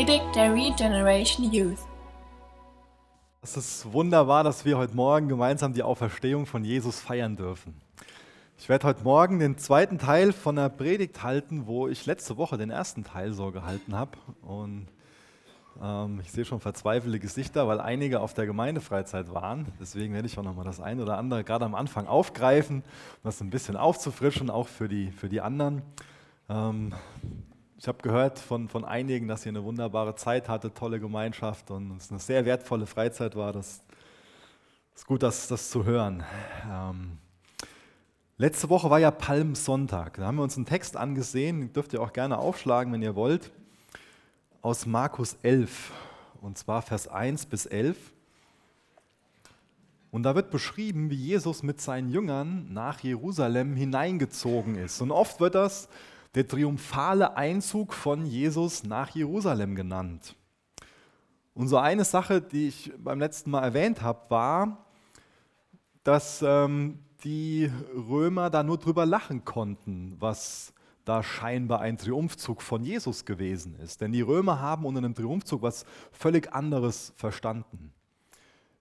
Predigt der Regeneration Youth. Es ist wunderbar, dass wir heute Morgen gemeinsam die Auferstehung von Jesus feiern dürfen. Ich werde heute Morgen den zweiten Teil von der Predigt halten, wo ich letzte Woche den ersten Teil so gehalten habe. Und ähm, ich sehe schon verzweifelte Gesichter, weil einige auf der Gemeindefreizeit waren. Deswegen werde ich auch nochmal das eine oder andere gerade am Anfang aufgreifen, um das ein bisschen aufzufrischen, auch für die, für die anderen. Ähm, ich habe gehört von, von einigen, dass ihr eine wunderbare Zeit hatte, tolle Gemeinschaft und es eine sehr wertvolle Freizeit war. Das ist gut, das, das zu hören. Ähm, letzte Woche war ja Palmsonntag. Da haben wir uns einen Text angesehen, dürft ihr auch gerne aufschlagen, wenn ihr wollt, aus Markus 11, und zwar Vers 1 bis 11. Und da wird beschrieben, wie Jesus mit seinen Jüngern nach Jerusalem hineingezogen ist. Und oft wird das der triumphale Einzug von Jesus nach Jerusalem genannt. Und so eine Sache, die ich beim letzten Mal erwähnt habe, war, dass ähm, die Römer da nur drüber lachen konnten, was da scheinbar ein Triumphzug von Jesus gewesen ist. Denn die Römer haben unter einem Triumphzug was völlig anderes verstanden.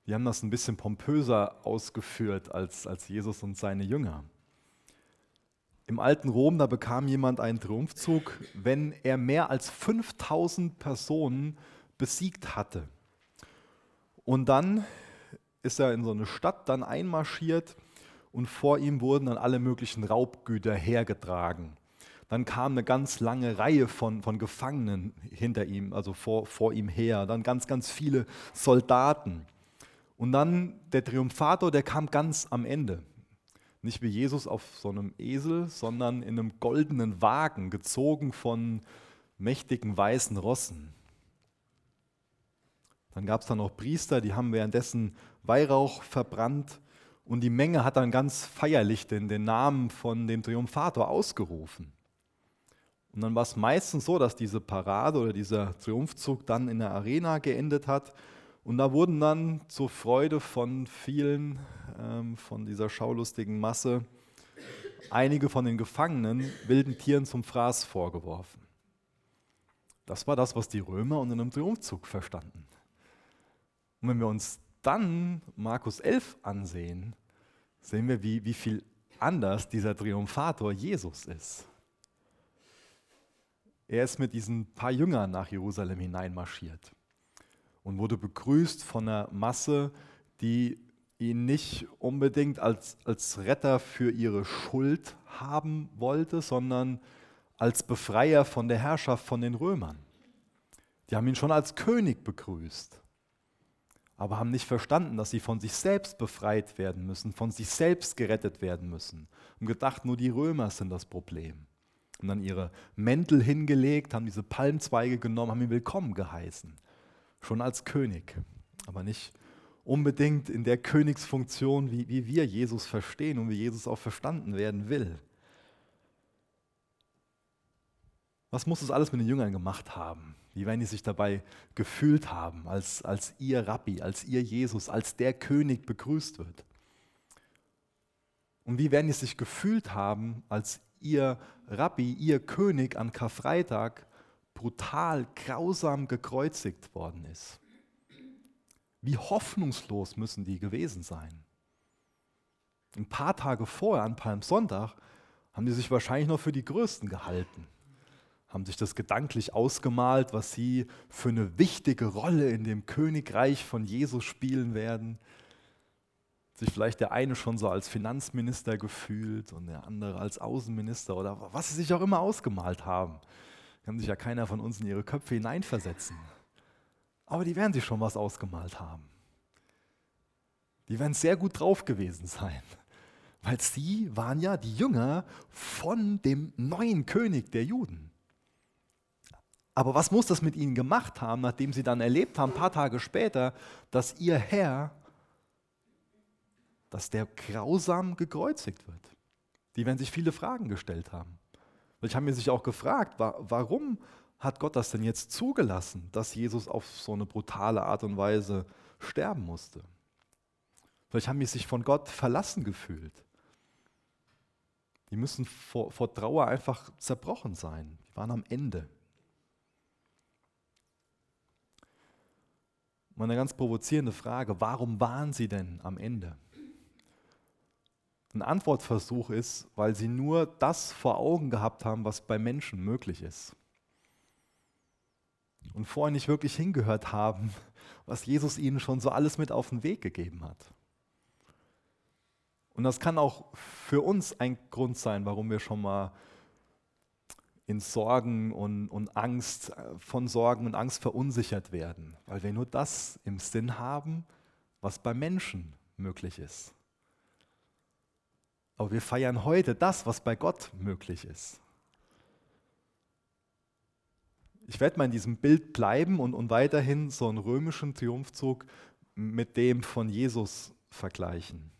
Die haben das ein bisschen pompöser ausgeführt als, als Jesus und seine Jünger. Im alten Rom, da bekam jemand einen Triumphzug, wenn er mehr als 5000 Personen besiegt hatte. Und dann ist er in so eine Stadt dann einmarschiert und vor ihm wurden dann alle möglichen Raubgüter hergetragen. Dann kam eine ganz lange Reihe von, von Gefangenen hinter ihm, also vor, vor ihm her. Dann ganz, ganz viele Soldaten. Und dann der Triumphator, der kam ganz am Ende. Nicht wie Jesus auf so einem Esel, sondern in einem goldenen Wagen, gezogen von mächtigen weißen Rossen. Dann gab es da noch Priester, die haben währenddessen Weihrauch verbrannt und die Menge hat dann ganz feierlich den, den Namen von dem Triumphator ausgerufen. Und dann war es meistens so, dass diese Parade oder dieser Triumphzug dann in der Arena geendet hat und da wurden dann zur Freude von vielen, ähm, von dieser schaulustigen Masse, einige von den Gefangenen wilden Tieren zum Fraß vorgeworfen. Das war das, was die Römer unter einem Triumphzug verstanden. Und wenn wir uns dann Markus 11 ansehen, sehen wir, wie, wie viel anders dieser Triumphator Jesus ist. Er ist mit diesen paar Jüngern nach Jerusalem hineinmarschiert und wurde begrüßt von einer Masse, die ihn nicht unbedingt als, als Retter für ihre Schuld haben wollte, sondern als Befreier von der Herrschaft von den Römern. Die haben ihn schon als König begrüßt, aber haben nicht verstanden, dass sie von sich selbst befreit werden müssen, von sich selbst gerettet werden müssen und gedacht, nur die Römer sind das Problem. Und dann ihre Mäntel hingelegt, haben diese Palmzweige genommen, haben ihn willkommen geheißen schon als König, aber nicht unbedingt in der Königsfunktion, wie, wie wir Jesus verstehen und wie Jesus auch verstanden werden will. Was muss das alles mit den Jüngern gemacht haben? Wie werden die sich dabei gefühlt haben, als, als ihr Rabbi, als ihr Jesus, als der König begrüßt wird? Und wie werden die sich gefühlt haben, als ihr Rabbi, ihr König an Karfreitag brutal, grausam gekreuzigt worden ist. Wie hoffnungslos müssen die gewesen sein? Ein paar Tage vorher, an Palmsonntag, haben die sich wahrscheinlich noch für die Größten gehalten, haben sich das gedanklich ausgemalt, was sie für eine wichtige Rolle in dem Königreich von Jesus spielen werden. Sich vielleicht der eine schon so als Finanzminister gefühlt und der andere als Außenminister oder was sie sich auch immer ausgemalt haben. Kann sich ja keiner von uns in ihre Köpfe hineinversetzen. Aber die werden sich schon was ausgemalt haben. Die werden sehr gut drauf gewesen sein. Weil sie waren ja die Jünger von dem neuen König der Juden. Aber was muss das mit ihnen gemacht haben, nachdem sie dann erlebt haben, ein paar Tage später, dass ihr Herr, dass der grausam gekreuzigt wird? Die werden sich viele Fragen gestellt haben. Ich habe mir sich auch gefragt, warum hat Gott das denn jetzt zugelassen, dass Jesus auf so eine brutale Art und Weise sterben musste? Vielleicht haben die sich von Gott verlassen gefühlt. Die müssen vor, vor Trauer einfach zerbrochen sein. Die waren am Ende. Mal eine ganz provozierende Frage, warum waren sie denn am Ende? Ein Antwortversuch ist, weil sie nur das vor Augen gehabt haben, was bei Menschen möglich ist. Und vorher nicht wirklich hingehört haben, was Jesus ihnen schon so alles mit auf den Weg gegeben hat. Und das kann auch für uns ein Grund sein, warum wir schon mal in Sorgen und, und Angst, von Sorgen und Angst verunsichert werden, weil wir nur das im Sinn haben, was bei Menschen möglich ist. Aber wir feiern heute das, was bei Gott möglich ist. Ich werde mal in diesem Bild bleiben und, und weiterhin so einen römischen Triumphzug mit dem von Jesus vergleichen.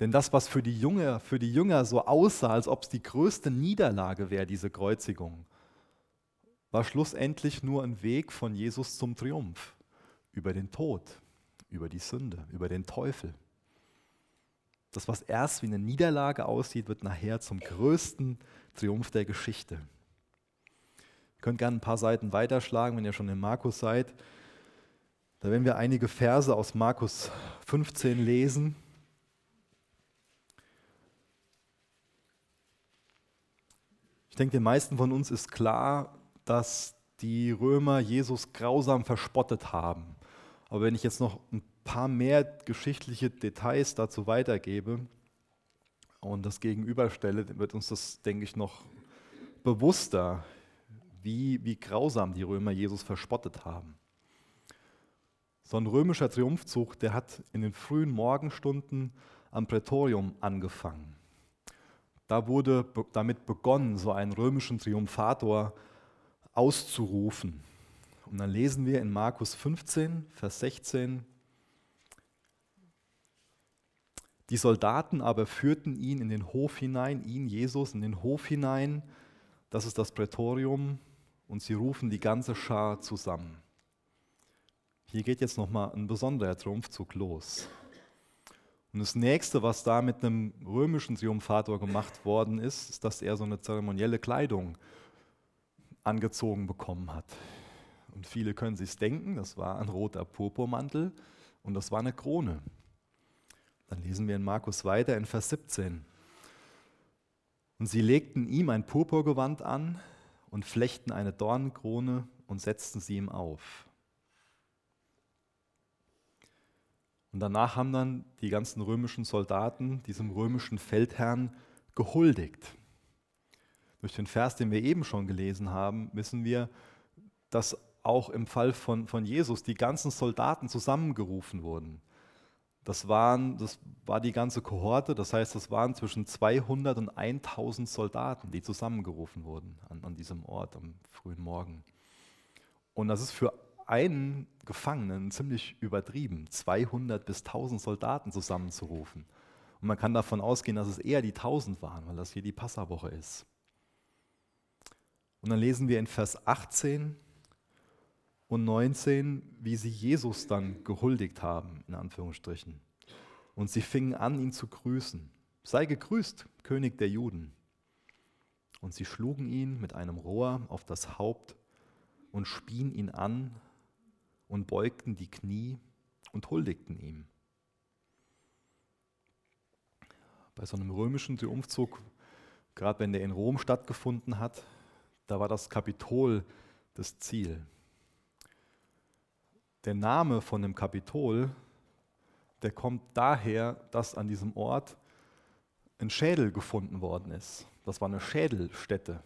Denn das, was für die, Jünger, für die Jünger so aussah, als ob es die größte Niederlage wäre, diese Kreuzigung, war schlussendlich nur ein Weg von Jesus zum Triumph über den Tod, über die Sünde, über den Teufel. Das, was erst wie eine Niederlage aussieht, wird nachher zum größten Triumph der Geschichte. Ihr könnt gerne ein paar Seiten weiterschlagen, wenn ihr schon in Markus seid. Da werden wir einige Verse aus Markus 15 lesen. Ich denke, den meisten von uns ist klar, dass die Römer Jesus grausam verspottet haben. Aber wenn ich jetzt noch ein paar mehr geschichtliche Details dazu weitergebe und das gegenüberstelle, wird uns das, denke ich, noch bewusster, wie, wie grausam die Römer Jesus verspottet haben. So ein römischer Triumphzug, der hat in den frühen Morgenstunden am Prätorium angefangen. Da wurde damit begonnen, so einen römischen Triumphator auszurufen. Und dann lesen wir in Markus 15, Vers 16, die Soldaten aber führten ihn in den Hof hinein, ihn, Jesus, in den Hof hinein, das ist das Prätorium, und sie rufen die ganze Schar zusammen. Hier geht jetzt nochmal ein besonderer Triumphzug los. Und das nächste, was da mit einem römischen Triumphator gemacht worden ist, ist, dass er so eine zeremonielle Kleidung angezogen bekommen hat. Und viele können sich denken, das war ein roter Purpurmantel und das war eine Krone. Dann lesen wir in Markus weiter in Vers 17. Und sie legten ihm ein Purpurgewand an und flechten eine Dornenkrone und setzten sie ihm auf. Und danach haben dann die ganzen römischen Soldaten diesem römischen Feldherrn gehuldigt. Durch den Vers, den wir eben schon gelesen haben, wissen wir, dass auch im Fall von, von Jesus die ganzen Soldaten zusammengerufen wurden. Das, waren, das war die ganze Kohorte, das heißt, das waren zwischen 200 und 1000 Soldaten, die zusammengerufen wurden an, an diesem Ort am frühen Morgen. Und das ist für einen Gefangenen ziemlich übertrieben, 200 bis 1000 Soldaten zusammenzurufen. Und man kann davon ausgehen, dass es eher die 1000 waren, weil das hier die Passawoche ist. Und dann lesen wir in Vers 18 und 19, wie sie Jesus dann gehuldigt haben, in Anführungsstrichen. Und sie fingen an, ihn zu grüßen. Sei gegrüßt, König der Juden. Und sie schlugen ihn mit einem Rohr auf das Haupt und spien ihn an und beugten die Knie und huldigten ihm. Bei so einem römischen Triumphzug, gerade wenn der in Rom stattgefunden hat, da war das Kapitol das Ziel. Der Name von dem Kapitol, der kommt daher, dass an diesem Ort ein Schädel gefunden worden ist. Das war eine Schädelstätte.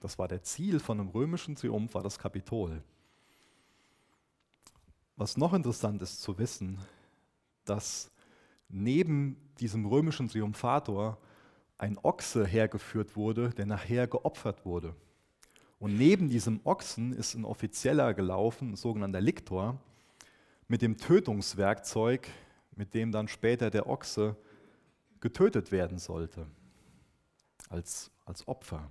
Das war der Ziel von einem römischen Triumph, war das Kapitol. Was noch interessant ist zu wissen, dass neben diesem römischen Triumphator ein Ochse hergeführt wurde, der nachher geopfert wurde. Und neben diesem Ochsen ist ein Offizieller gelaufen, ein sogenannter Liktor, mit dem Tötungswerkzeug, mit dem dann später der Ochse getötet werden sollte, als, als Opfer.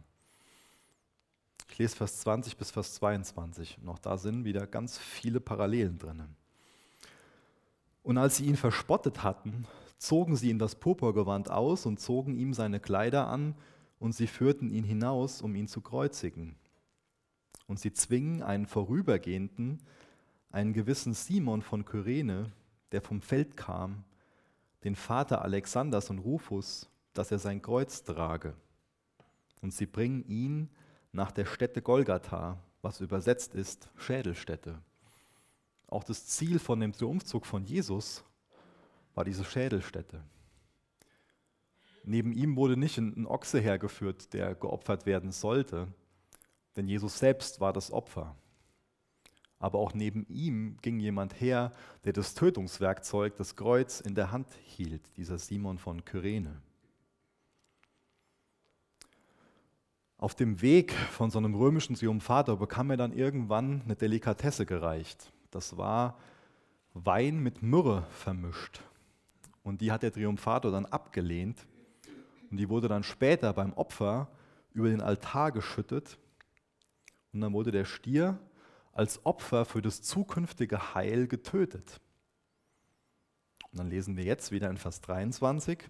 Ich lese Vers 20 bis Vers 22. Und auch da sind wieder ganz viele Parallelen drin. Und als sie ihn verspottet hatten, zogen sie ihm das Purpurgewand aus und zogen ihm seine Kleider an und sie führten ihn hinaus, um ihn zu kreuzigen. Und sie zwingen einen Vorübergehenden, einen gewissen Simon von Kyrene, der vom Feld kam, den Vater Alexanders und Rufus, dass er sein Kreuz trage. Und sie bringen ihn nach der Stätte Golgatha, was übersetzt ist Schädelstätte. Auch das Ziel von dem Triumphzug von Jesus war diese Schädelstätte. Neben ihm wurde nicht ein Ochse hergeführt, der geopfert werden sollte, denn Jesus selbst war das Opfer. Aber auch neben ihm ging jemand her, der das Tötungswerkzeug, das Kreuz in der Hand hielt, dieser Simon von Kyrene. Auf dem Weg von so einem römischen Triumphator bekam er dann irgendwann eine Delikatesse gereicht. Das war Wein mit Myrrhe vermischt. Und die hat der Triumphator dann abgelehnt. Und die wurde dann später beim Opfer über den Altar geschüttet. Und dann wurde der Stier als Opfer für das zukünftige Heil getötet. Und dann lesen wir jetzt wieder in Vers 23.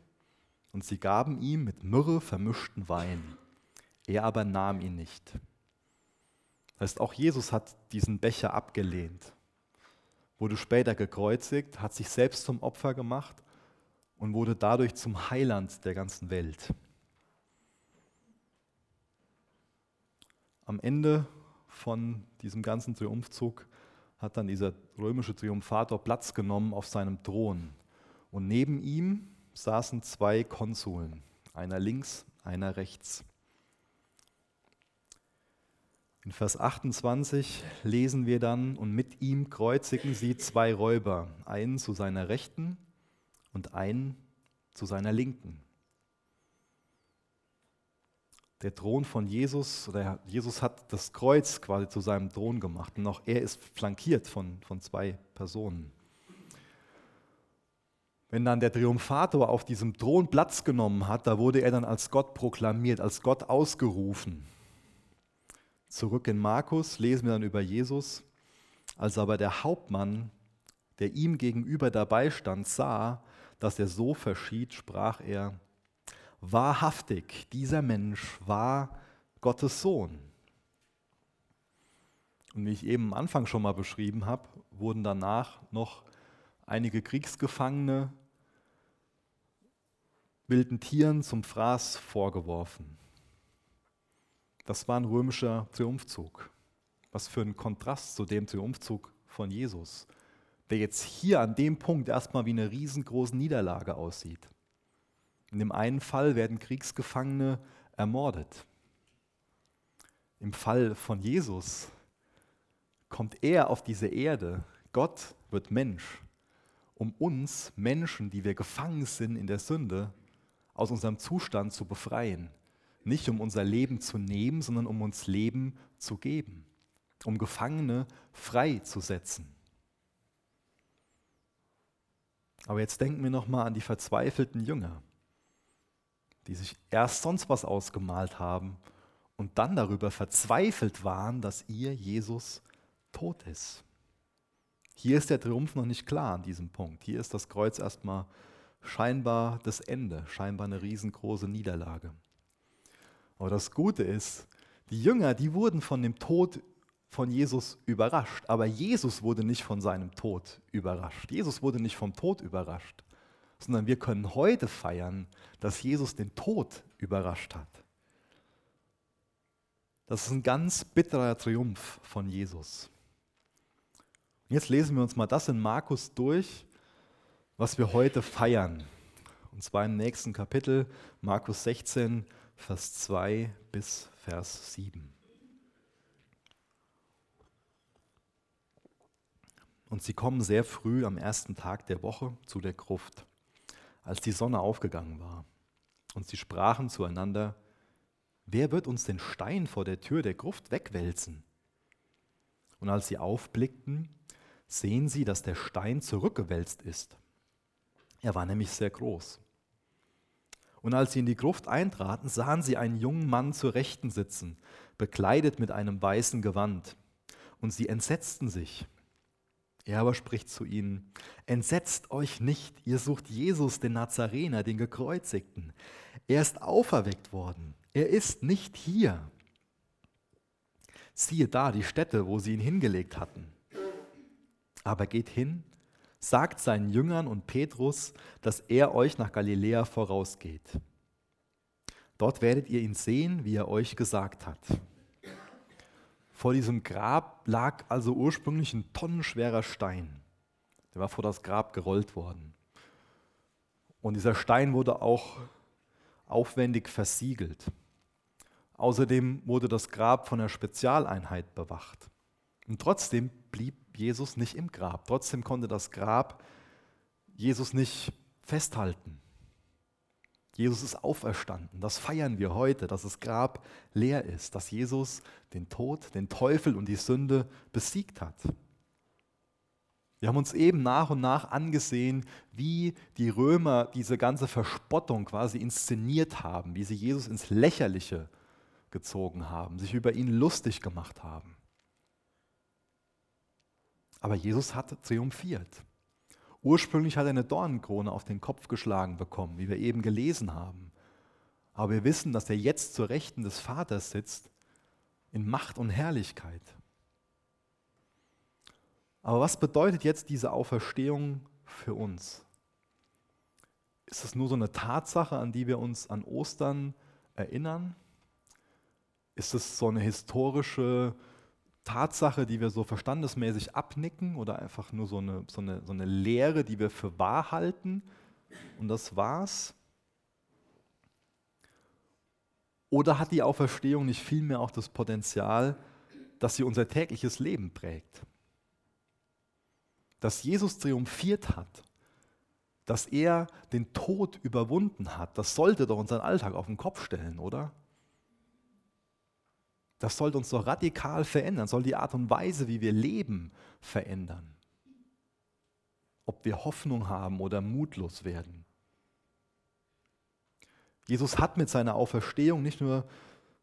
Und sie gaben ihm mit Myrrhe vermischten Wein. Er aber nahm ihn nicht. Das heißt, auch Jesus hat diesen Becher abgelehnt, wurde später gekreuzigt, hat sich selbst zum Opfer gemacht und wurde dadurch zum Heiland der ganzen Welt. Am Ende von diesem ganzen Triumphzug hat dann dieser römische Triumphator Platz genommen auf seinem Thron. Und neben ihm saßen zwei Konsuln, einer links, einer rechts. In Vers 28 lesen wir dann, und mit ihm kreuzigen sie zwei Räuber, einen zu seiner Rechten und einen zu seiner Linken. Der Thron von Jesus, oder Jesus hat das Kreuz quasi zu seinem Thron gemacht und auch er ist flankiert von, von zwei Personen. Wenn dann der Triumphator auf diesem Thron Platz genommen hat, da wurde er dann als Gott proklamiert, als Gott ausgerufen. Zurück in Markus lesen wir dann über Jesus. Als aber der Hauptmann, der ihm gegenüber dabei stand, sah, dass er so verschied, sprach er, wahrhaftig, dieser Mensch war Gottes Sohn. Und wie ich eben am Anfang schon mal beschrieben habe, wurden danach noch einige Kriegsgefangene wilden Tieren zum Fraß vorgeworfen. Das war ein römischer Triumphzug. Was für ein Kontrast zu dem Triumphzug von Jesus, der jetzt hier an dem Punkt erstmal wie eine riesengroße Niederlage aussieht. In dem einen Fall werden Kriegsgefangene ermordet. Im Fall von Jesus kommt er auf diese Erde. Gott wird Mensch, um uns Menschen, die wir gefangen sind in der Sünde, aus unserem Zustand zu befreien. Nicht um unser Leben zu nehmen, sondern um uns Leben zu geben, um Gefangene frei zu setzen. Aber jetzt denken wir nochmal an die verzweifelten Jünger, die sich erst sonst was ausgemalt haben und dann darüber verzweifelt waren, dass ihr Jesus tot ist. Hier ist der Triumph noch nicht klar an diesem Punkt. Hier ist das Kreuz erstmal scheinbar das Ende, scheinbar eine riesengroße Niederlage. Aber das Gute ist, die Jünger, die wurden von dem Tod von Jesus überrascht, aber Jesus wurde nicht von seinem Tod überrascht. Jesus wurde nicht vom Tod überrascht, sondern wir können heute feiern, dass Jesus den Tod überrascht hat. Das ist ein ganz bitterer Triumph von Jesus. jetzt lesen wir uns mal das in Markus durch, was wir heute feiern. Und zwar im nächsten Kapitel, Markus 16, Vers 2 bis Vers 7. Und sie kommen sehr früh am ersten Tag der Woche zu der Gruft, als die Sonne aufgegangen war. Und sie sprachen zueinander, wer wird uns den Stein vor der Tür der Gruft wegwälzen? Und als sie aufblickten, sehen sie, dass der Stein zurückgewälzt ist. Er war nämlich sehr groß. Und als sie in die Gruft eintraten, sahen sie einen jungen Mann zur Rechten sitzen, bekleidet mit einem weißen Gewand. Und sie entsetzten sich. Er aber spricht zu ihnen, entsetzt euch nicht, ihr sucht Jesus, den Nazarener, den Gekreuzigten. Er ist auferweckt worden, er ist nicht hier. Siehe da die Stätte, wo sie ihn hingelegt hatten. Aber geht hin, sagt seinen Jüngern und Petrus, dass er euch nach Galiläa vorausgeht. Dort werdet ihr ihn sehen, wie er euch gesagt hat. Vor diesem Grab lag also ursprünglich ein tonnenschwerer Stein. Der war vor das Grab gerollt worden. Und dieser Stein wurde auch aufwendig versiegelt. Außerdem wurde das Grab von einer Spezialeinheit bewacht. Und trotzdem blieb Jesus nicht im Grab. Trotzdem konnte das Grab Jesus nicht festhalten. Jesus ist auferstanden. Das feiern wir heute, dass das Grab leer ist, dass Jesus den Tod, den Teufel und die Sünde besiegt hat. Wir haben uns eben nach und nach angesehen, wie die Römer diese ganze Verspottung quasi inszeniert haben, wie sie Jesus ins Lächerliche gezogen haben, sich über ihn lustig gemacht haben. Aber Jesus hat triumphiert. Ursprünglich hat er eine Dornenkrone auf den Kopf geschlagen bekommen, wie wir eben gelesen haben. Aber wir wissen, dass er jetzt zur Rechten des Vaters sitzt, in Macht und Herrlichkeit. Aber was bedeutet jetzt diese Auferstehung für uns? Ist es nur so eine Tatsache, an die wir uns an Ostern erinnern? Ist es so eine historische Tatsache, die wir so verstandesmäßig abnicken oder einfach nur so eine, so eine, so eine Lehre, die wir für wahr halten und das war's? Oder hat die Auferstehung nicht vielmehr auch das Potenzial, dass sie unser tägliches Leben prägt? dass Jesus triumphiert hat, dass er den Tod überwunden hat, das sollte doch unseren Alltag auf den Kopf stellen, oder? Das sollte uns doch radikal verändern, soll die Art und Weise, wie wir leben, verändern. Ob wir Hoffnung haben oder mutlos werden. Jesus hat mit seiner Auferstehung nicht nur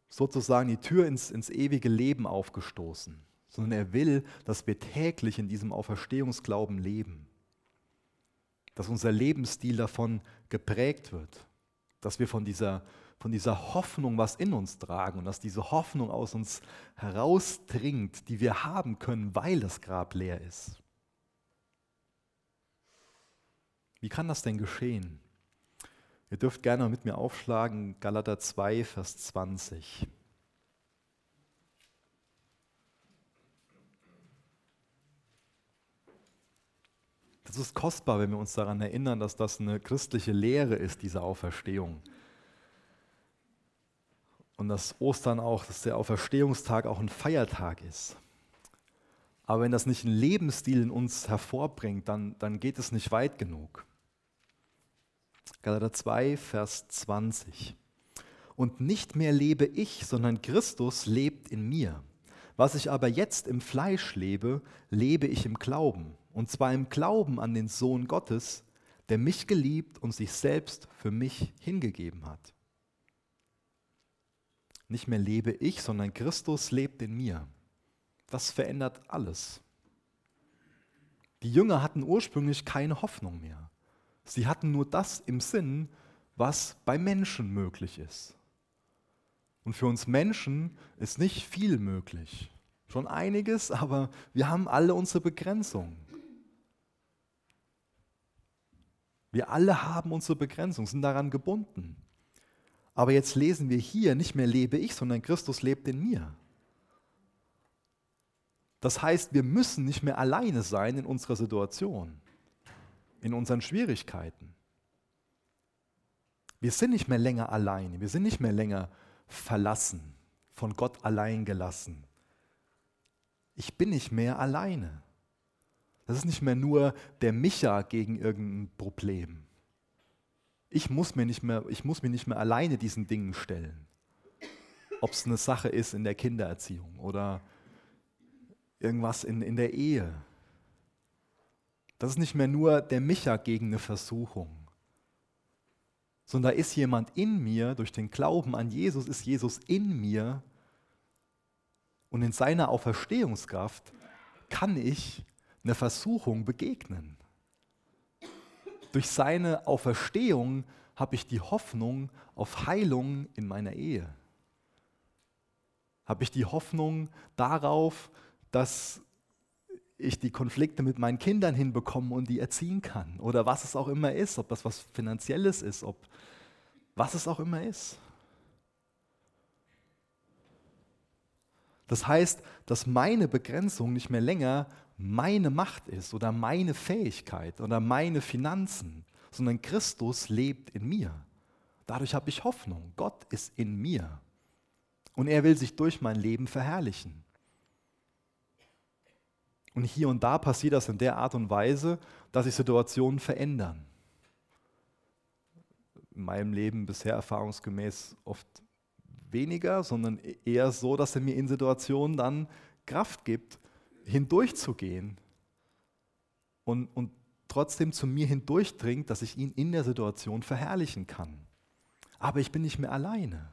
sozusagen die Tür ins, ins ewige Leben aufgestoßen, sondern er will, dass wir täglich in diesem Auferstehungsglauben leben. Dass unser Lebensstil davon geprägt wird. Dass wir von dieser, von dieser Hoffnung was in uns tragen und dass diese Hoffnung aus uns herausdringt, die wir haben können, weil das Grab leer ist. Wie kann das denn geschehen? Ihr dürft gerne mit mir aufschlagen, Galater 2, Vers 20. Das ist kostbar, wenn wir uns daran erinnern, dass das eine christliche Lehre ist, diese Auferstehung. Und dass Ostern auch, dass der Auferstehungstag auch ein Feiertag ist. Aber wenn das nicht einen Lebensstil in uns hervorbringt, dann, dann geht es nicht weit genug. Galater 2, Vers 20. Und nicht mehr lebe ich, sondern Christus lebt in mir. Was ich aber jetzt im Fleisch lebe, lebe ich im Glauben und zwar im Glauben an den Sohn Gottes, der mich geliebt und sich selbst für mich hingegeben hat. Nicht mehr lebe ich, sondern Christus lebt in mir. Das verändert alles. Die Jünger hatten ursprünglich keine Hoffnung mehr. Sie hatten nur das im Sinn, was bei Menschen möglich ist. Und für uns Menschen ist nicht viel möglich. Schon einiges, aber wir haben alle unsere Begrenzungen. Wir alle haben unsere Begrenzung, sind daran gebunden. Aber jetzt lesen wir hier, nicht mehr lebe ich, sondern Christus lebt in mir. Das heißt, wir müssen nicht mehr alleine sein in unserer Situation, in unseren Schwierigkeiten. Wir sind nicht mehr länger alleine, wir sind nicht mehr länger verlassen, von Gott allein gelassen. Ich bin nicht mehr alleine. Das ist nicht mehr nur der Micha gegen irgendein Problem. Ich muss mir nicht mehr, ich muss mir nicht mehr alleine diesen Dingen stellen. Ob es eine Sache ist in der Kindererziehung oder irgendwas in, in der Ehe. Das ist nicht mehr nur der Micha gegen eine Versuchung, sondern da ist jemand in mir, durch den Glauben an Jesus ist Jesus in mir und in seiner Auferstehungskraft kann ich einer Versuchung begegnen. Durch seine Auferstehung habe ich die Hoffnung auf Heilung in meiner Ehe. Habe ich die Hoffnung darauf, dass ich die Konflikte mit meinen Kindern hinbekomme und die erziehen kann. Oder was es auch immer ist, ob das was Finanzielles ist, ob was es auch immer ist. Das heißt, dass meine Begrenzung nicht mehr länger meine Macht ist oder meine Fähigkeit oder meine Finanzen, sondern Christus lebt in mir. Dadurch habe ich Hoffnung. Gott ist in mir. Und er will sich durch mein Leben verherrlichen. Und hier und da passiert das in der Art und Weise, dass sich Situationen verändern. In meinem Leben bisher erfahrungsgemäß oft weniger, sondern eher so, dass er mir in Situationen dann Kraft gibt, hindurchzugehen und, und trotzdem zu mir hindurchdringt, dass ich ihn in der Situation verherrlichen kann. Aber ich bin nicht mehr alleine.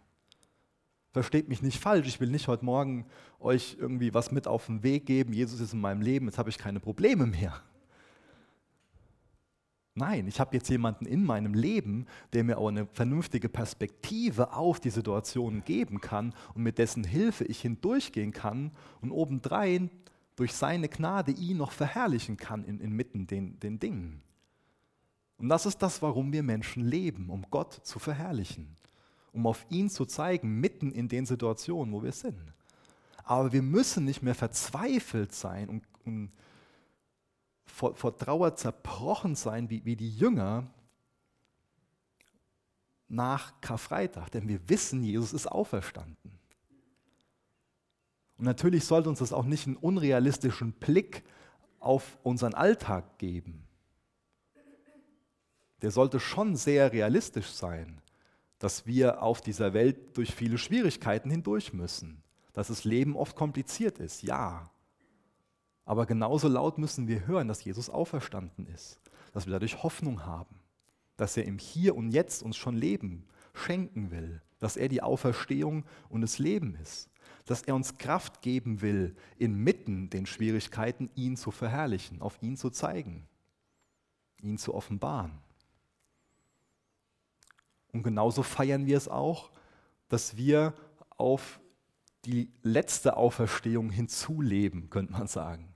Versteht mich nicht falsch, ich will nicht heute Morgen euch irgendwie was mit auf den Weg geben, Jesus ist in meinem Leben, jetzt habe ich keine Probleme mehr. Nein, ich habe jetzt jemanden in meinem Leben, der mir auch eine vernünftige Perspektive auf die Situation geben kann und mit dessen Hilfe ich hindurchgehen kann und obendrein durch seine Gnade ihn noch verherrlichen kann in, inmitten den, den Dingen. Und das ist das, warum wir Menschen leben, um Gott zu verherrlichen um auf ihn zu zeigen, mitten in den Situationen, wo wir sind. Aber wir müssen nicht mehr verzweifelt sein und, und vor, vor, Trauer zerbrochen sein, wie, wie die Jünger nach Karfreitag, denn wir wissen, Jesus ist auferstanden. Und natürlich sollte uns das auch nicht einen unrealistischen Blick auf unseren Alltag geben. Der sollte schon sehr realistisch sein dass wir auf dieser Welt durch viele Schwierigkeiten hindurch müssen, dass das Leben oft kompliziert ist, ja. Aber genauso laut müssen wir hören, dass Jesus auferstanden ist, dass wir dadurch Hoffnung haben, dass er im Hier und Jetzt uns schon Leben schenken will, dass er die Auferstehung und das Leben ist, dass er uns Kraft geben will, inmitten den Schwierigkeiten ihn zu verherrlichen, auf ihn zu zeigen, ihn zu offenbaren. Und genauso feiern wir es auch, dass wir auf die letzte Auferstehung hinzuleben, könnte man sagen.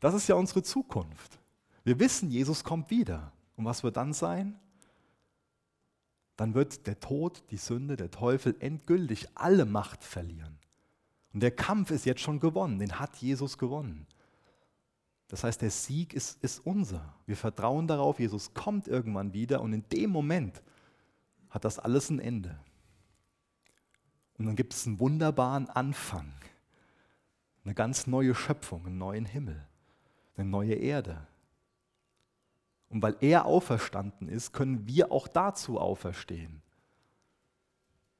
Das ist ja unsere Zukunft. Wir wissen, Jesus kommt wieder. Und was wird dann sein? Dann wird der Tod, die Sünde, der Teufel endgültig alle Macht verlieren. Und der Kampf ist jetzt schon gewonnen, den hat Jesus gewonnen. Das heißt, der Sieg ist, ist unser. Wir vertrauen darauf, Jesus kommt irgendwann wieder und in dem Moment hat das alles ein Ende. Und dann gibt es einen wunderbaren Anfang, eine ganz neue Schöpfung, einen neuen Himmel, eine neue Erde. Und weil er auferstanden ist, können wir auch dazu auferstehen.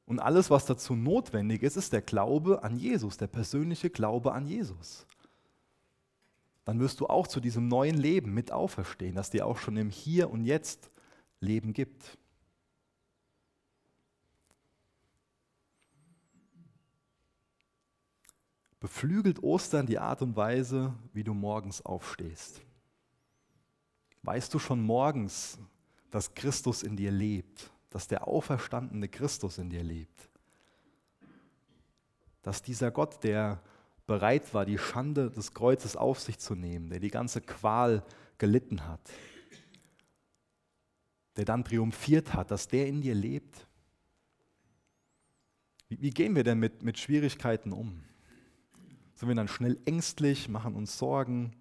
Und alles, was dazu notwendig ist, ist der Glaube an Jesus, der persönliche Glaube an Jesus. Dann wirst du auch zu diesem neuen Leben mit auferstehen, das dir auch schon im Hier und Jetzt Leben gibt. beflügelt Ostern die Art und Weise, wie du morgens aufstehst. Weißt du schon morgens, dass Christus in dir lebt, dass der auferstandene Christus in dir lebt? Dass dieser Gott, der bereit war, die Schande des Kreuzes auf sich zu nehmen, der die ganze Qual gelitten hat, der dann triumphiert hat, dass der in dir lebt? Wie, wie gehen wir denn mit, mit Schwierigkeiten um? sind wir dann schnell ängstlich, machen uns Sorgen,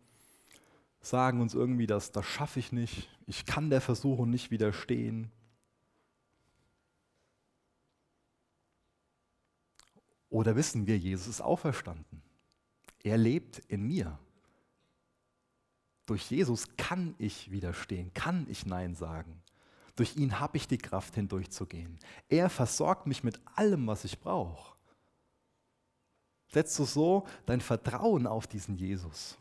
sagen uns irgendwie, dass das schaffe ich nicht, ich kann der Versuchung nicht widerstehen. Oder wissen wir, Jesus ist auferstanden. Er lebt in mir. Durch Jesus kann ich widerstehen, kann ich Nein sagen. Durch ihn habe ich die Kraft hindurchzugehen. Er versorgt mich mit allem, was ich brauche setzt du so dein Vertrauen auf diesen Jesus.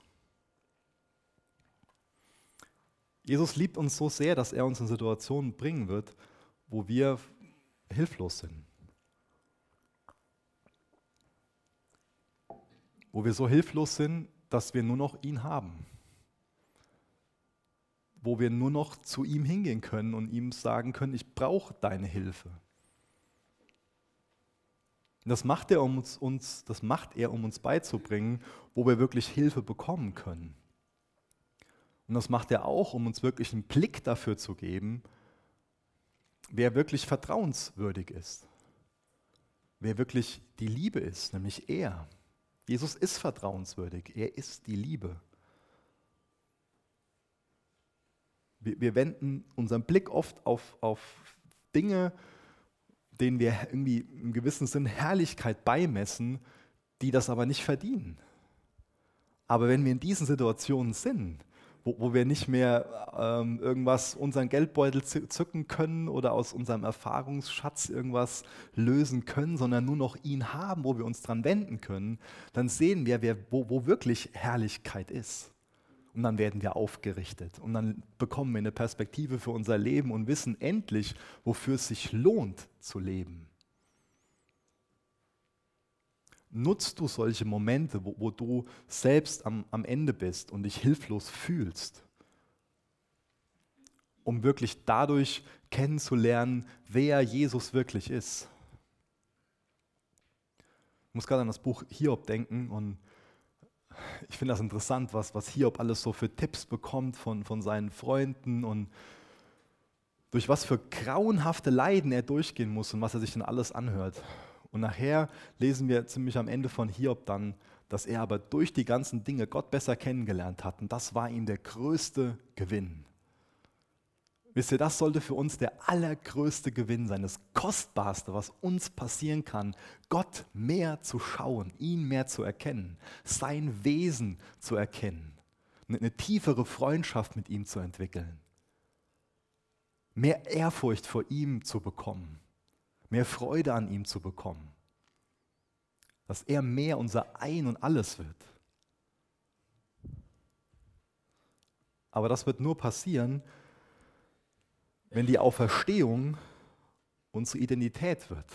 Jesus liebt uns so sehr, dass er uns in Situationen bringen wird, wo wir hilflos sind. Wo wir so hilflos sind, dass wir nur noch ihn haben. Wo wir nur noch zu ihm hingehen können und ihm sagen können, ich brauche deine Hilfe. Das macht, er, um uns, uns, das macht er, um uns beizubringen, wo wir wirklich Hilfe bekommen können. Und das macht er auch, um uns wirklich einen Blick dafür zu geben, wer wirklich vertrauenswürdig ist. Wer wirklich die Liebe ist, nämlich er. Jesus ist vertrauenswürdig. Er ist die Liebe. Wir, wir wenden unseren Blick oft auf, auf Dinge, denen wir irgendwie im gewissen Sinn Herrlichkeit beimessen, die das aber nicht verdienen. Aber wenn wir in diesen Situationen sind, wo, wo wir nicht mehr ähm, irgendwas, unseren Geldbeutel zücken können oder aus unserem Erfahrungsschatz irgendwas lösen können, sondern nur noch ihn haben, wo wir uns dran wenden können, dann sehen wir, wer, wo, wo wirklich Herrlichkeit ist. Und dann werden wir aufgerichtet und dann bekommen wir eine Perspektive für unser Leben und wissen endlich, wofür es sich lohnt zu leben. Nutzt du solche Momente, wo, wo du selbst am, am Ende bist und dich hilflos fühlst, um wirklich dadurch kennenzulernen, wer Jesus wirklich ist? Ich muss gerade an das Buch Hiob denken und ich finde das interessant, was, was Hiob alles so für Tipps bekommt von, von seinen Freunden und durch was für grauenhafte Leiden er durchgehen muss und was er sich dann alles anhört. Und nachher lesen wir ziemlich am Ende von Hiob dann, dass er aber durch die ganzen Dinge Gott besser kennengelernt hat. Und das war ihm der größte Gewinn. Wisst ihr, das sollte für uns der allergrößte Gewinn sein, das Kostbarste, was uns passieren kann, Gott mehr zu schauen, ihn mehr zu erkennen, sein Wesen zu erkennen, eine tiefere Freundschaft mit ihm zu entwickeln, mehr Ehrfurcht vor ihm zu bekommen mehr Freude an ihm zu bekommen. Dass er mehr unser Ein und alles wird. Aber das wird nur passieren, wenn die Auferstehung unsere Identität wird.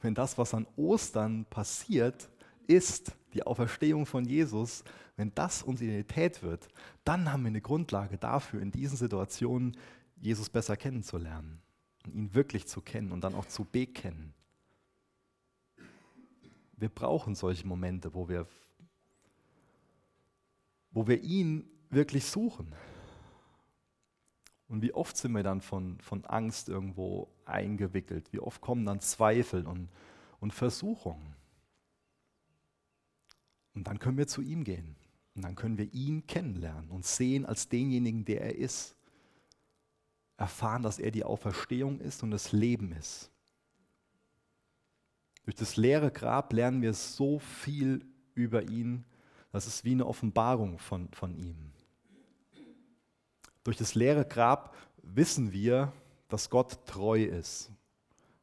Wenn das, was an Ostern passiert, ist die Auferstehung von Jesus, wenn das unsere Identität wird, dann haben wir eine Grundlage dafür, in diesen Situationen Jesus besser kennenzulernen ihn wirklich zu kennen und dann auch zu bekennen. Wir brauchen solche Momente, wo wir, wo wir ihn wirklich suchen. Und wie oft sind wir dann von, von Angst irgendwo eingewickelt? Wie oft kommen dann Zweifel und, und Versuchungen? Und dann können wir zu ihm gehen. Und dann können wir ihn kennenlernen und sehen als denjenigen, der er ist erfahren, dass er die Auferstehung ist und das Leben ist. Durch das leere Grab lernen wir so viel über ihn, das ist wie eine Offenbarung von, von ihm. Durch das leere Grab wissen wir, dass Gott treu ist.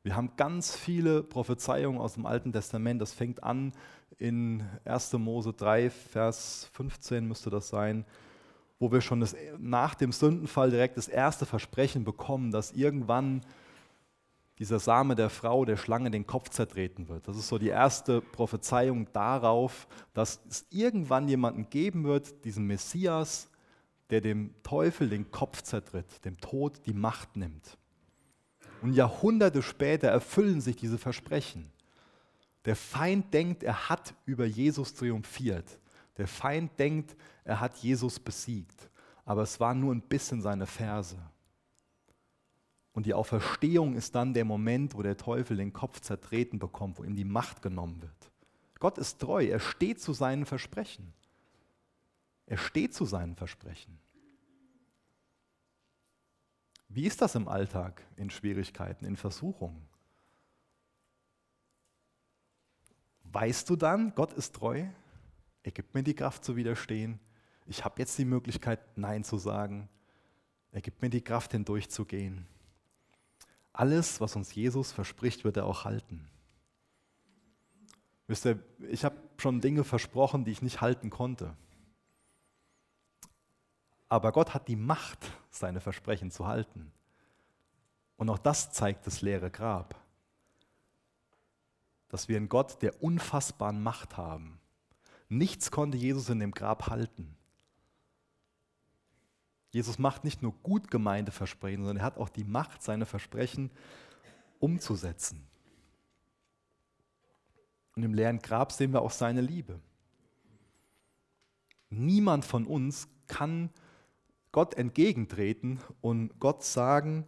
Wir haben ganz viele Prophezeiungen aus dem Alten Testament. Das fängt an in 1. Mose 3, Vers 15 müsste das sein wo wir schon das, nach dem Sündenfall direkt das erste Versprechen bekommen, dass irgendwann dieser Same der Frau, der Schlange, den Kopf zertreten wird. Das ist so die erste Prophezeiung darauf, dass es irgendwann jemanden geben wird, diesen Messias, der dem Teufel den Kopf zertritt, dem Tod die Macht nimmt. Und Jahrhunderte später erfüllen sich diese Versprechen. Der Feind denkt, er hat über Jesus triumphiert. Der Feind denkt, er hat Jesus besiegt, aber es war nur ein bisschen seine Verse. Und die Auferstehung ist dann der Moment, wo der Teufel den Kopf zertreten bekommt, wo ihm die Macht genommen wird. Gott ist treu, er steht zu seinen Versprechen. Er steht zu seinen Versprechen. Wie ist das im Alltag, in Schwierigkeiten, in Versuchungen? Weißt du dann, Gott ist treu? Er gibt mir die Kraft zu widerstehen. Ich habe jetzt die Möglichkeit, Nein zu sagen. Er gibt mir die Kraft, hindurchzugehen. Alles, was uns Jesus verspricht, wird er auch halten. Wisst ihr, ich habe schon Dinge versprochen, die ich nicht halten konnte. Aber Gott hat die Macht, seine Versprechen zu halten. Und auch das zeigt das leere Grab. Dass wir einen Gott der unfassbaren Macht haben. Nichts konnte Jesus in dem Grab halten. Jesus macht nicht nur gut gemeinte Versprechen, sondern er hat auch die Macht, seine Versprechen umzusetzen. Und im leeren Grab sehen wir auch seine Liebe. Niemand von uns kann Gott entgegentreten und Gott sagen,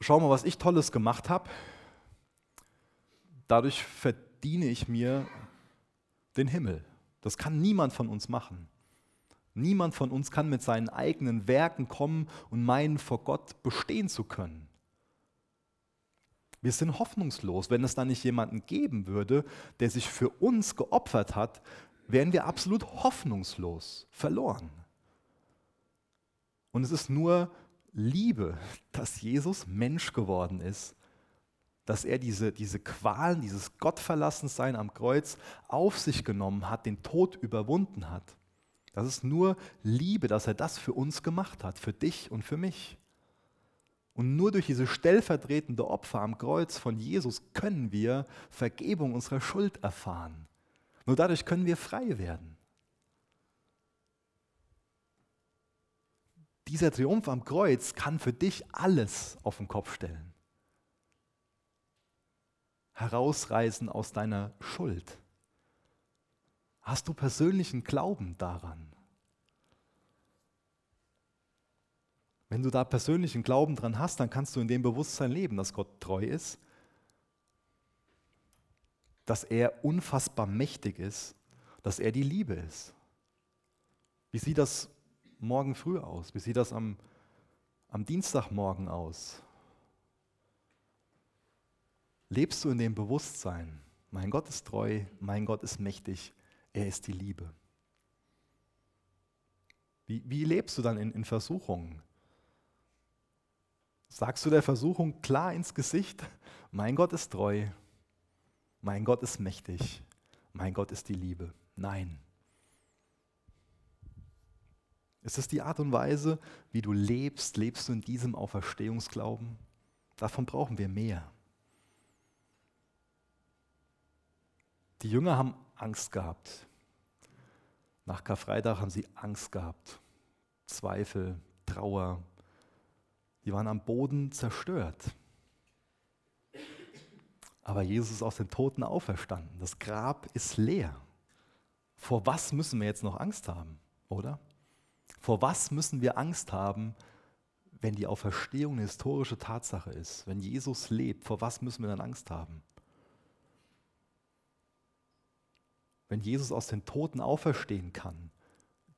schau mal, was ich tolles gemacht habe. Dadurch verdiene ich mir den Himmel. Das kann niemand von uns machen. Niemand von uns kann mit seinen eigenen Werken kommen und meinen, vor Gott bestehen zu können. Wir sind hoffnungslos. Wenn es da nicht jemanden geben würde, der sich für uns geopfert hat, wären wir absolut hoffnungslos, verloren. Und es ist nur Liebe, dass Jesus Mensch geworden ist, dass er diese, diese Qualen, dieses Gottverlassensein am Kreuz auf sich genommen hat, den Tod überwunden hat. Das ist nur Liebe, dass er das für uns gemacht hat, für dich und für mich. Und nur durch diese stellvertretende Opfer am Kreuz von Jesus können wir Vergebung unserer Schuld erfahren. Nur dadurch können wir frei werden. Dieser Triumph am Kreuz kann für dich alles auf den Kopf stellen. Herausreißen aus deiner Schuld. Hast du persönlichen Glauben daran? Wenn du da persönlichen Glauben dran hast, dann kannst du in dem Bewusstsein leben, dass Gott treu ist, dass er unfassbar mächtig ist, dass er die Liebe ist. Wie sieht das morgen früh aus? Wie sieht das am, am Dienstagmorgen aus? Lebst du in dem Bewusstsein, mein Gott ist treu, mein Gott ist mächtig, er ist die Liebe. Wie, wie lebst du dann in, in Versuchungen? Sagst du der Versuchung klar ins Gesicht, mein Gott ist treu, mein Gott ist mächtig, mein Gott ist die Liebe? Nein. Ist es die Art und Weise, wie du lebst? Lebst du in diesem Auferstehungsglauben? Davon brauchen wir mehr. Die Jünger haben Angst gehabt. Nach Karfreitag haben sie Angst gehabt. Zweifel, Trauer. Die waren am Boden zerstört. Aber Jesus ist aus den Toten auferstanden. Das Grab ist leer. Vor was müssen wir jetzt noch Angst haben, oder? Vor was müssen wir Angst haben, wenn die Auferstehung eine historische Tatsache ist? Wenn Jesus lebt, vor was müssen wir dann Angst haben? Wenn Jesus aus den Toten auferstehen kann,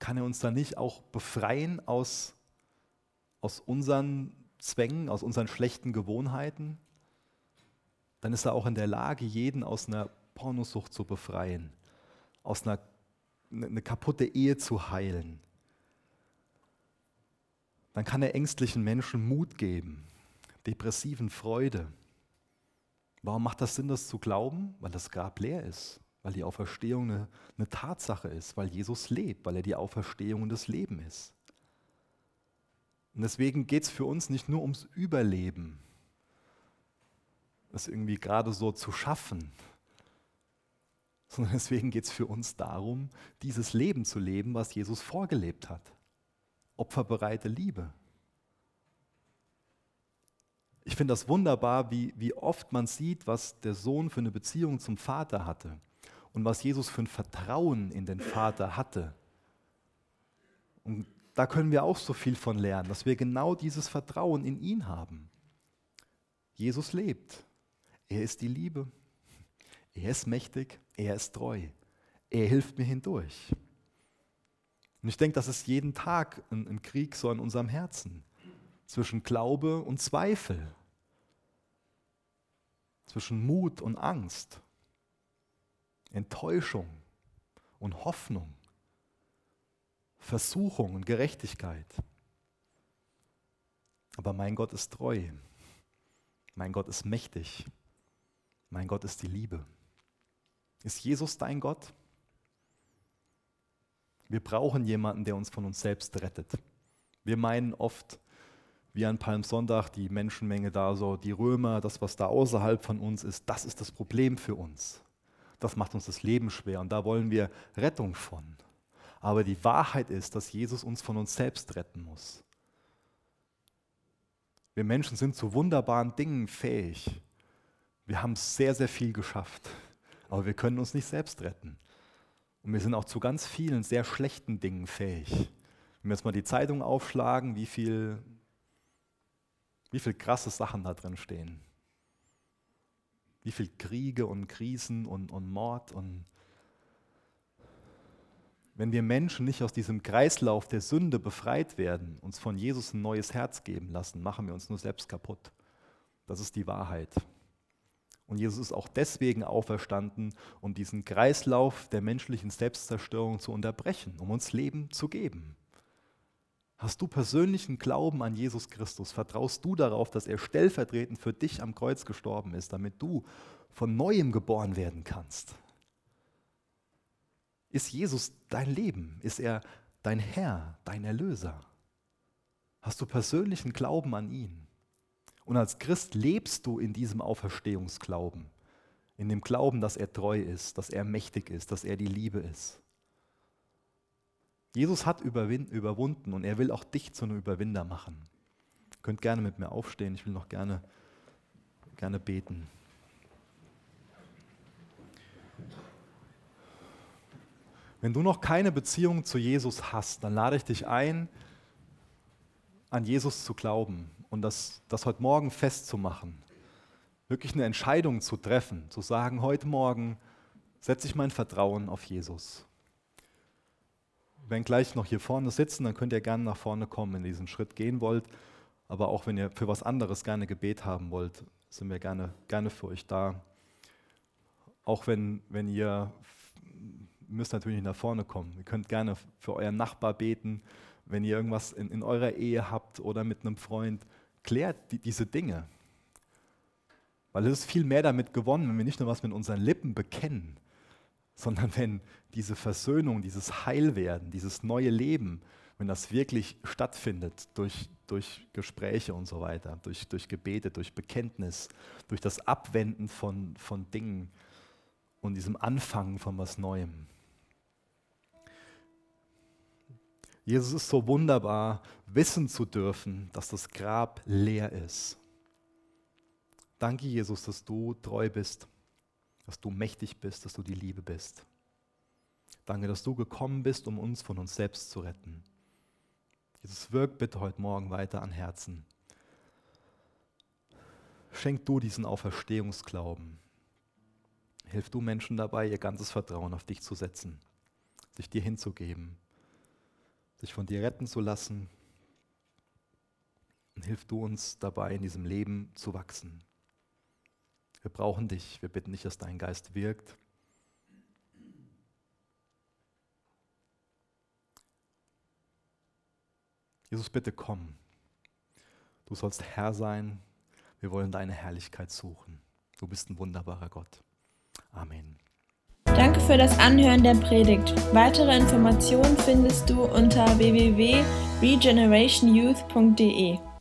kann er uns dann nicht auch befreien aus, aus unseren Zwängen, aus unseren schlechten Gewohnheiten? Dann ist er auch in der Lage, jeden aus einer Pornosucht zu befreien, aus einer eine ne kaputte Ehe zu heilen. Dann kann er ängstlichen Menschen Mut geben, depressiven Freude. Warum macht das Sinn, das zu glauben? Weil das Grab leer ist weil die Auferstehung eine, eine Tatsache ist, weil Jesus lebt, weil er die Auferstehung und das Leben ist. Und deswegen geht es für uns nicht nur ums Überleben, das irgendwie gerade so zu schaffen, sondern deswegen geht es für uns darum, dieses Leben zu leben, was Jesus vorgelebt hat. Opferbereite Liebe. Ich finde das wunderbar, wie, wie oft man sieht, was der Sohn für eine Beziehung zum Vater hatte und was Jesus für ein Vertrauen in den Vater hatte. Und da können wir auch so viel von lernen, dass wir genau dieses Vertrauen in ihn haben. Jesus lebt. Er ist die Liebe. Er ist mächtig. Er ist treu. Er hilft mir hindurch. Und ich denke, das ist jeden Tag ein, ein Krieg so in unserem Herzen zwischen Glaube und Zweifel, zwischen Mut und Angst. Enttäuschung und Hoffnung, Versuchung und Gerechtigkeit. Aber mein Gott ist treu. Mein Gott ist mächtig. Mein Gott ist die Liebe. Ist Jesus dein Gott? Wir brauchen jemanden, der uns von uns selbst rettet. Wir meinen oft, wie an Palmsonntag, die Menschenmenge da so, die Römer, das, was da außerhalb von uns ist, das ist das Problem für uns das macht uns das Leben schwer und da wollen wir Rettung von. Aber die Wahrheit ist, dass Jesus uns von uns selbst retten muss. Wir Menschen sind zu wunderbaren Dingen fähig. Wir haben sehr, sehr viel geschafft, aber wir können uns nicht selbst retten. Und wir sind auch zu ganz vielen sehr schlechten Dingen fähig. Wenn wir jetzt mal die Zeitung aufschlagen, wie viel, wie viel krasse Sachen da drin stehen. Wie viel Kriege und Krisen und, und Mord und wenn wir Menschen nicht aus diesem Kreislauf der Sünde befreit werden, uns von Jesus ein neues Herz geben lassen, machen wir uns nur selbst kaputt. Das ist die Wahrheit. Und Jesus ist auch deswegen auferstanden, um diesen Kreislauf der menschlichen Selbstzerstörung zu unterbrechen, um uns Leben zu geben. Hast du persönlichen Glauben an Jesus Christus? Vertraust du darauf, dass er stellvertretend für dich am Kreuz gestorben ist, damit du von neuem geboren werden kannst? Ist Jesus dein Leben? Ist er dein Herr, dein Erlöser? Hast du persönlichen Glauben an ihn? Und als Christ lebst du in diesem Auferstehungsglauben, in dem Glauben, dass er treu ist, dass er mächtig ist, dass er die Liebe ist. Jesus hat überwunden und er will auch dich zu einem Überwinder machen. Ihr könnt gerne mit mir aufstehen, ich will noch gerne, gerne beten. Wenn du noch keine Beziehung zu Jesus hast, dann lade ich dich ein, an Jesus zu glauben und das, das heute Morgen festzumachen. Wirklich eine Entscheidung zu treffen, zu sagen, heute Morgen setze ich mein Vertrauen auf Jesus. Wenn gleich noch hier vorne sitzen, dann könnt ihr gerne nach vorne kommen, wenn ihr diesen Schritt gehen wollt. Aber auch wenn ihr für was anderes gerne Gebet haben wollt, sind wir gerne, gerne für euch da. Auch wenn, wenn ihr müsst natürlich nicht nach vorne kommen. Ihr könnt gerne für euren Nachbar beten, wenn ihr irgendwas in, in eurer Ehe habt oder mit einem Freund. Klärt die, diese Dinge. Weil es ist viel mehr damit gewonnen, wenn wir nicht nur was mit unseren Lippen bekennen, sondern wenn diese Versöhnung, dieses Heilwerden, dieses neue Leben, wenn das wirklich stattfindet durch, durch Gespräche und so weiter, durch, durch Gebete, durch Bekenntnis, durch das Abwenden von, von Dingen und diesem Anfangen von was Neuem. Jesus ist so wunderbar, wissen zu dürfen, dass das Grab leer ist. Danke, Jesus, dass du treu bist, dass du mächtig bist, dass du die Liebe bist. Danke, dass du gekommen bist, um uns von uns selbst zu retten. Jesus, wirk bitte heute Morgen weiter an Herzen. Schenk du diesen Auferstehungsglauben. Hilf du Menschen dabei, ihr ganzes Vertrauen auf dich zu setzen, sich dir hinzugeben sich von dir retten zu lassen. Und hilf du uns dabei, in diesem Leben zu wachsen. Wir brauchen dich. Wir bitten dich, dass dein Geist wirkt. Jesus, bitte komm. Du sollst Herr sein. Wir wollen deine Herrlichkeit suchen. Du bist ein wunderbarer Gott. Amen. Danke für das Anhören der Predigt. Weitere Informationen findest du unter www.regenerationyouth.de.